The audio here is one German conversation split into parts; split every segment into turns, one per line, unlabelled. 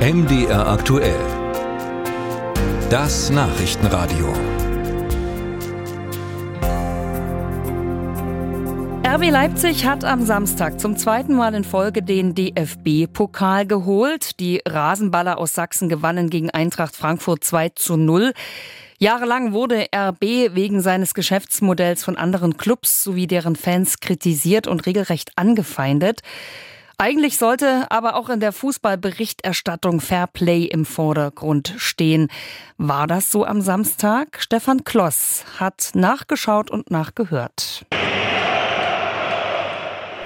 MDR aktuell. Das Nachrichtenradio.
RB Leipzig hat am Samstag zum zweiten Mal in Folge den DFB-Pokal geholt. Die Rasenballer aus Sachsen gewannen gegen Eintracht Frankfurt 2 zu 0. Jahrelang wurde RB wegen seines Geschäftsmodells von anderen Clubs sowie deren Fans kritisiert und regelrecht angefeindet. Eigentlich sollte aber auch in der Fußballberichterstattung Fair Play im Vordergrund stehen. War das so am Samstag? Stefan Kloss hat nachgeschaut und nachgehört.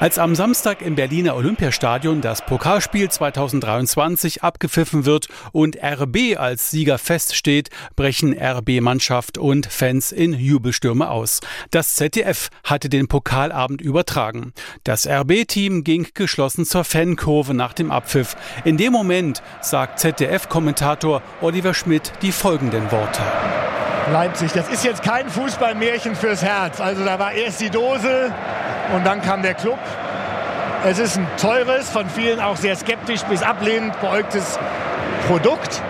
Als am Samstag im Berliner Olympiastadion das Pokalspiel 2023 abgepfiffen wird und RB als Sieger feststeht, brechen RB-Mannschaft und Fans in Jubelstürme aus. Das ZDF hatte den Pokalabend übertragen. Das RB-Team ging geschlossen zur Fankurve nach dem Abpfiff. In dem Moment sagt ZDF-Kommentator Oliver Schmidt die folgenden Worte.
Leipzig, das ist jetzt kein Fußballmärchen fürs Herz. Also da war erst die Dose, und dann kam der Club. Es ist ein teures, von vielen auch sehr skeptisch bis ablehnend beäugtes Produkt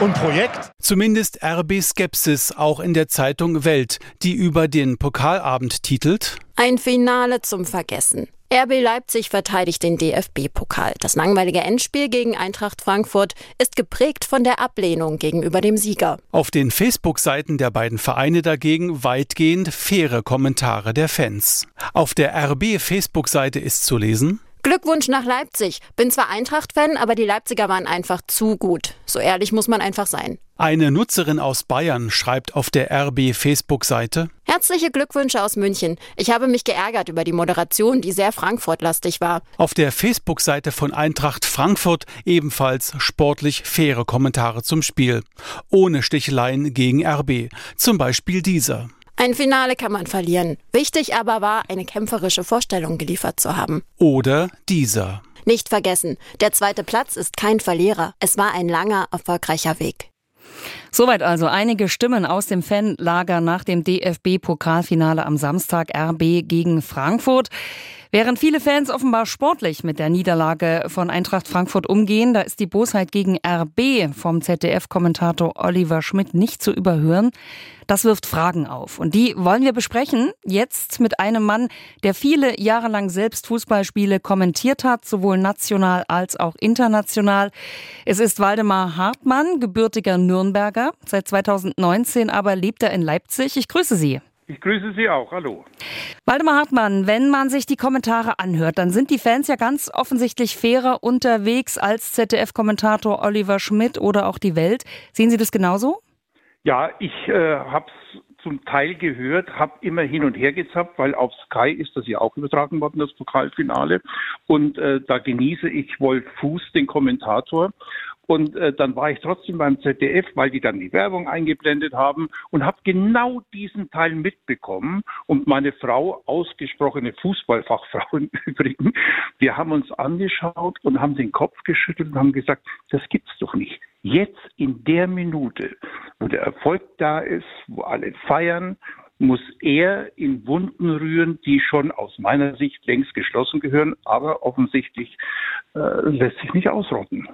und Projekt.
Zumindest RB Skepsis auch in der Zeitung Welt, die über den Pokalabend titelt.
Ein Finale zum Vergessen. RB Leipzig verteidigt den DFB-Pokal. Das langweilige Endspiel gegen Eintracht Frankfurt ist geprägt von der Ablehnung gegenüber dem Sieger.
Auf den Facebook-Seiten der beiden Vereine dagegen weitgehend faire Kommentare der Fans. Auf der RB-Facebook-Seite ist zu lesen,
Glückwunsch nach Leipzig. Bin zwar Eintracht-Fan, aber die Leipziger waren einfach zu gut. So ehrlich muss man einfach sein.
Eine Nutzerin aus Bayern schreibt auf der RB Facebook-Seite
Herzliche Glückwünsche aus München. Ich habe mich geärgert über die Moderation, die sehr Frankfurt-lastig war.
Auf der Facebook-Seite von Eintracht Frankfurt ebenfalls sportlich faire Kommentare zum Spiel. Ohne Sticheleien gegen RB. Zum Beispiel dieser.
Ein Finale kann man verlieren. Wichtig aber war, eine kämpferische Vorstellung geliefert zu haben.
Oder dieser.
Nicht vergessen, der zweite Platz ist kein Verlierer. Es war ein langer, erfolgreicher Weg.
Soweit also einige Stimmen aus dem Fanlager nach dem DFB-Pokalfinale am Samstag RB gegen Frankfurt. Während viele Fans offenbar sportlich mit der Niederlage von Eintracht Frankfurt umgehen, da ist die Bosheit gegen RB vom ZDF-Kommentator Oliver Schmidt nicht zu überhören. Das wirft Fragen auf. Und die wollen wir besprechen. Jetzt mit einem Mann, der viele Jahre lang selbst Fußballspiele kommentiert hat, sowohl national als auch international. Es ist Waldemar Hartmann, gebürtiger Nürnberger. Seit 2019 aber lebt er in Leipzig. Ich grüße Sie.
Ich grüße Sie auch. Hallo.
Waldemar Hartmann, wenn man sich die Kommentare anhört, dann sind die Fans ja ganz offensichtlich fairer unterwegs als ZDF-Kommentator Oliver Schmidt oder auch die Welt. Sehen Sie das genauso?
Ja, ich äh, habe es zum Teil gehört, habe immer hin und her gezappt, weil auf Sky ist das ja auch übertragen worden, das Pokalfinale. Und äh, da genieße ich Wolf Fuß, den Kommentator. Und äh, dann war ich trotzdem beim ZDF, weil die dann die Werbung eingeblendet haben und habe genau diesen Teil mitbekommen. Und meine Frau, ausgesprochene Fußballfachfrau im Übrigen, wir haben uns angeschaut und haben den Kopf geschüttelt und haben gesagt, das gibt's doch nicht. Jetzt in der Minute, wo der Erfolg da ist, wo alle feiern, muss er in Wunden rühren, die schon aus meiner Sicht längst geschlossen gehören, aber offensichtlich äh, lässt sich nicht ausrotten.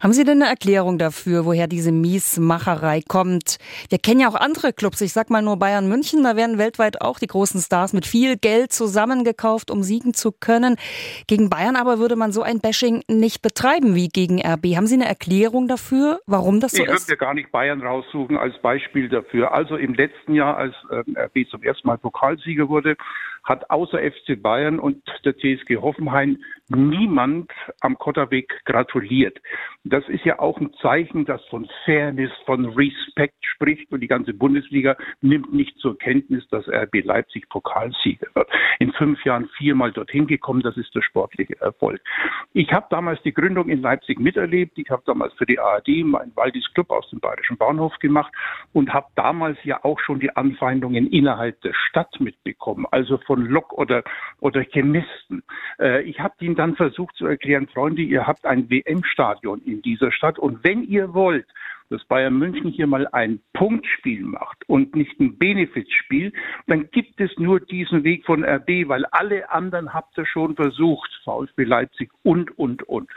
Haben Sie denn eine Erklärung dafür, woher diese Miesmacherei kommt? Wir kennen ja auch andere Clubs. Ich sag mal nur Bayern München. Da werden weltweit auch die großen Stars mit viel Geld zusammengekauft, um siegen zu können. Gegen Bayern aber würde man so ein Bashing nicht betreiben wie gegen RB. Haben Sie eine Erklärung dafür, warum das so
ich
ist?
Ich würde ja gar nicht Bayern raussuchen als Beispiel dafür. Also im letzten Jahr, als äh, RB zum ersten Mal Pokalsieger wurde, hat außer FC Bayern und der TSG Hoffenheim niemand am Kotterweg gratuliert. Das ist ja auch ein Zeichen, das von Fairness, von Respekt spricht und die ganze Bundesliga nimmt nicht zur Kenntnis, dass RB Leipzig Pokalsieger wird. In fünf Jahren viermal dorthin gekommen, das ist der sportliche Erfolg. Ich habe damals die Gründung in Leipzig miterlebt. Ich habe damals für die ARD meinen Waldis Club aus dem Bayerischen Bahnhof gemacht und habe damals ja auch schon die Anfeindungen innerhalb der Stadt mitbekommen, also von Lok oder, oder Chemisten. Äh, ich habe ihnen dann versucht zu erklären, Freunde, ihr habt ein WM-Stadion in dieser Stadt und wenn ihr wollt, dass Bayern München hier mal ein Punktspiel macht und nicht ein Benefizspiel, dann gibt es nur diesen Weg von RB, weil alle anderen habt ihr schon versucht, VfB Leipzig und, und, und.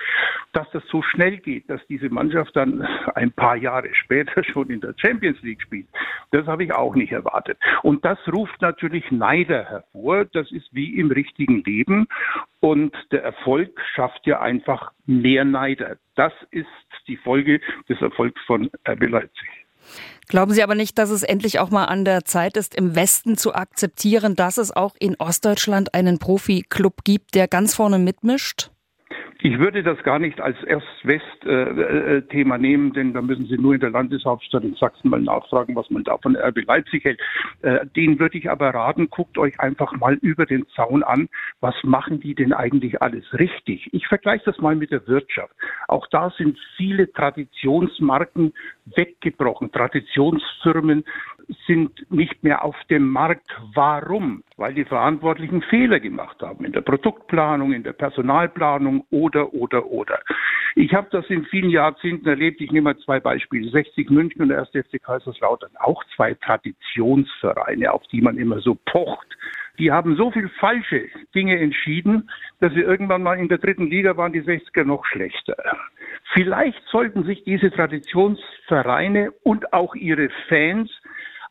Dass das so schnell geht, dass diese Mannschaft dann ein paar Jahre später schon in der Champions League spielt, das habe ich auch nicht erwartet. Und das ruft natürlich Neider hervor. Das ist wie im richtigen Leben. Und der Erfolg schafft ja einfach mehr Neider. Das ist die Folge des Erfolgs von RB Leipzig.
Glauben Sie aber nicht, dass es endlich auch mal an der Zeit ist, im Westen zu akzeptieren, dass es auch in Ostdeutschland einen Profi-Club gibt, der ganz vorne mitmischt?
Ich würde das gar nicht als Erst-West-Thema nehmen, denn da müssen Sie nur in der Landeshauptstadt in Sachsen mal nachfragen, was man da von RB Leipzig hält. Äh, den würde ich aber raten, guckt euch einfach mal über den Zaun an, was machen die denn eigentlich alles richtig? Ich vergleiche das mal mit der Wirtschaft. Auch da sind viele Traditionsmarken weggebrochen. Traditionsfirmen sind nicht mehr auf dem Markt. Warum? Weil die Verantwortlichen Fehler gemacht haben in der Produktplanung, in der Personalplanung oder, oder, oder. Ich habe das in vielen Jahrzehnten erlebt. Ich nehme mal zwei Beispiele. 60 München und der 1. FC Kaiserslautern. Auch zwei Traditionsvereine, auf die man immer so pocht. Die haben so viel falsche Dinge entschieden, dass wir irgendwann mal in der dritten Liga waren, die 60er noch schlechter. Vielleicht sollten sich diese Traditionsvereine und auch ihre Fans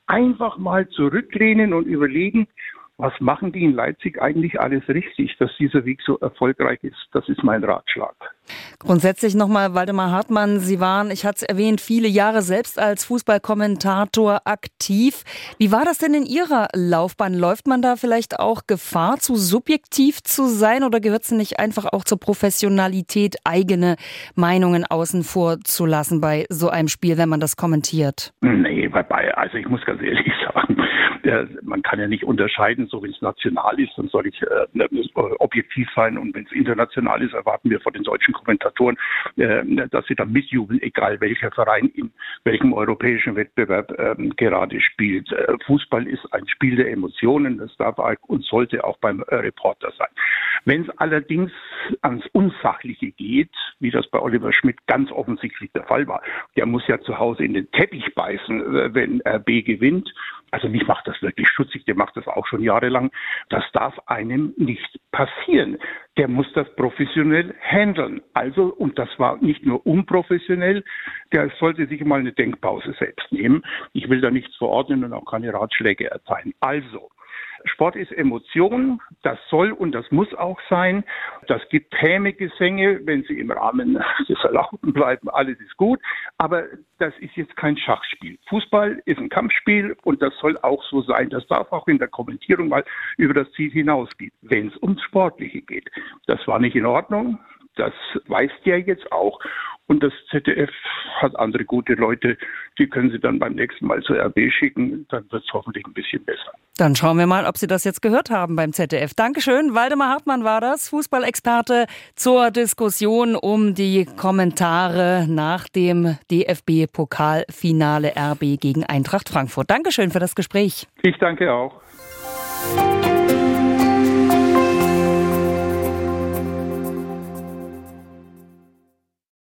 einfach mal zurücklehnen und überlegen, was machen die in Leipzig eigentlich alles richtig, dass dieser Weg so erfolgreich ist? Das ist mein Ratschlag.
Grundsätzlich nochmal, Waldemar Hartmann, Sie waren, ich hatte es erwähnt, viele Jahre selbst als Fußballkommentator aktiv. Wie war das denn in Ihrer Laufbahn? Läuft man da vielleicht auch Gefahr, zu subjektiv zu sein oder gehört es nicht einfach auch zur Professionalität, eigene Meinungen außen vor zu lassen bei so einem Spiel, wenn man das kommentiert?
Nee, bei, also ich muss ganz ehrlich sagen, man kann ja nicht unterscheiden, so wenn es national ist, dann soll ich äh, ne, objektiv sein und wenn es international ist, erwarten wir von den deutschen Kommentatoren, äh, dass sie dann mitjubeln, egal welcher Verein in welchem europäischen Wettbewerb äh, gerade spielt. Äh, Fußball ist ein Spiel der Emotionen, das darf und sollte auch beim äh, Reporter sein. Wenn es allerdings ans Unsachliche geht, wie das bei Oliver Schmidt ganz offensichtlich der Fall war, der muss ja zu Hause in den Teppich beißen, wenn RB gewinnt. Also mich macht das wirklich schutzig, der macht das auch schon jahrelang. Das darf einem nicht passieren. Der muss das professionell handeln. Also, und das war nicht nur unprofessionell, der sollte sich mal eine Denkpause selbst nehmen. Ich will da nichts verordnen und auch keine Ratschläge erteilen. Also, Sport ist Emotion, das soll und das muss auch sein. Das gibt Hämegesänge, wenn sie im Rahmen des Erlaubten bleiben, alles ist gut. Aber das ist jetzt kein Schachspiel. Fußball ist ein Kampfspiel und das soll auch so sein. Das darf auch in der Kommentierung mal über das Ziel hinausgehen, wenn es ums Sportliche geht. Das war nicht in Ordnung. Das weiß der jetzt auch. Und das ZDF hat andere gute Leute, die können Sie dann beim nächsten Mal zur RB schicken. Dann wird es hoffentlich ein bisschen besser.
Dann schauen wir mal, ob Sie das jetzt gehört haben beim ZDF. Dankeschön. Waldemar Hartmann war das, Fußballexperte zur Diskussion um die Kommentare nach dem DFB-Pokalfinale RB gegen Eintracht Frankfurt. Dankeschön für das Gespräch.
Ich danke auch.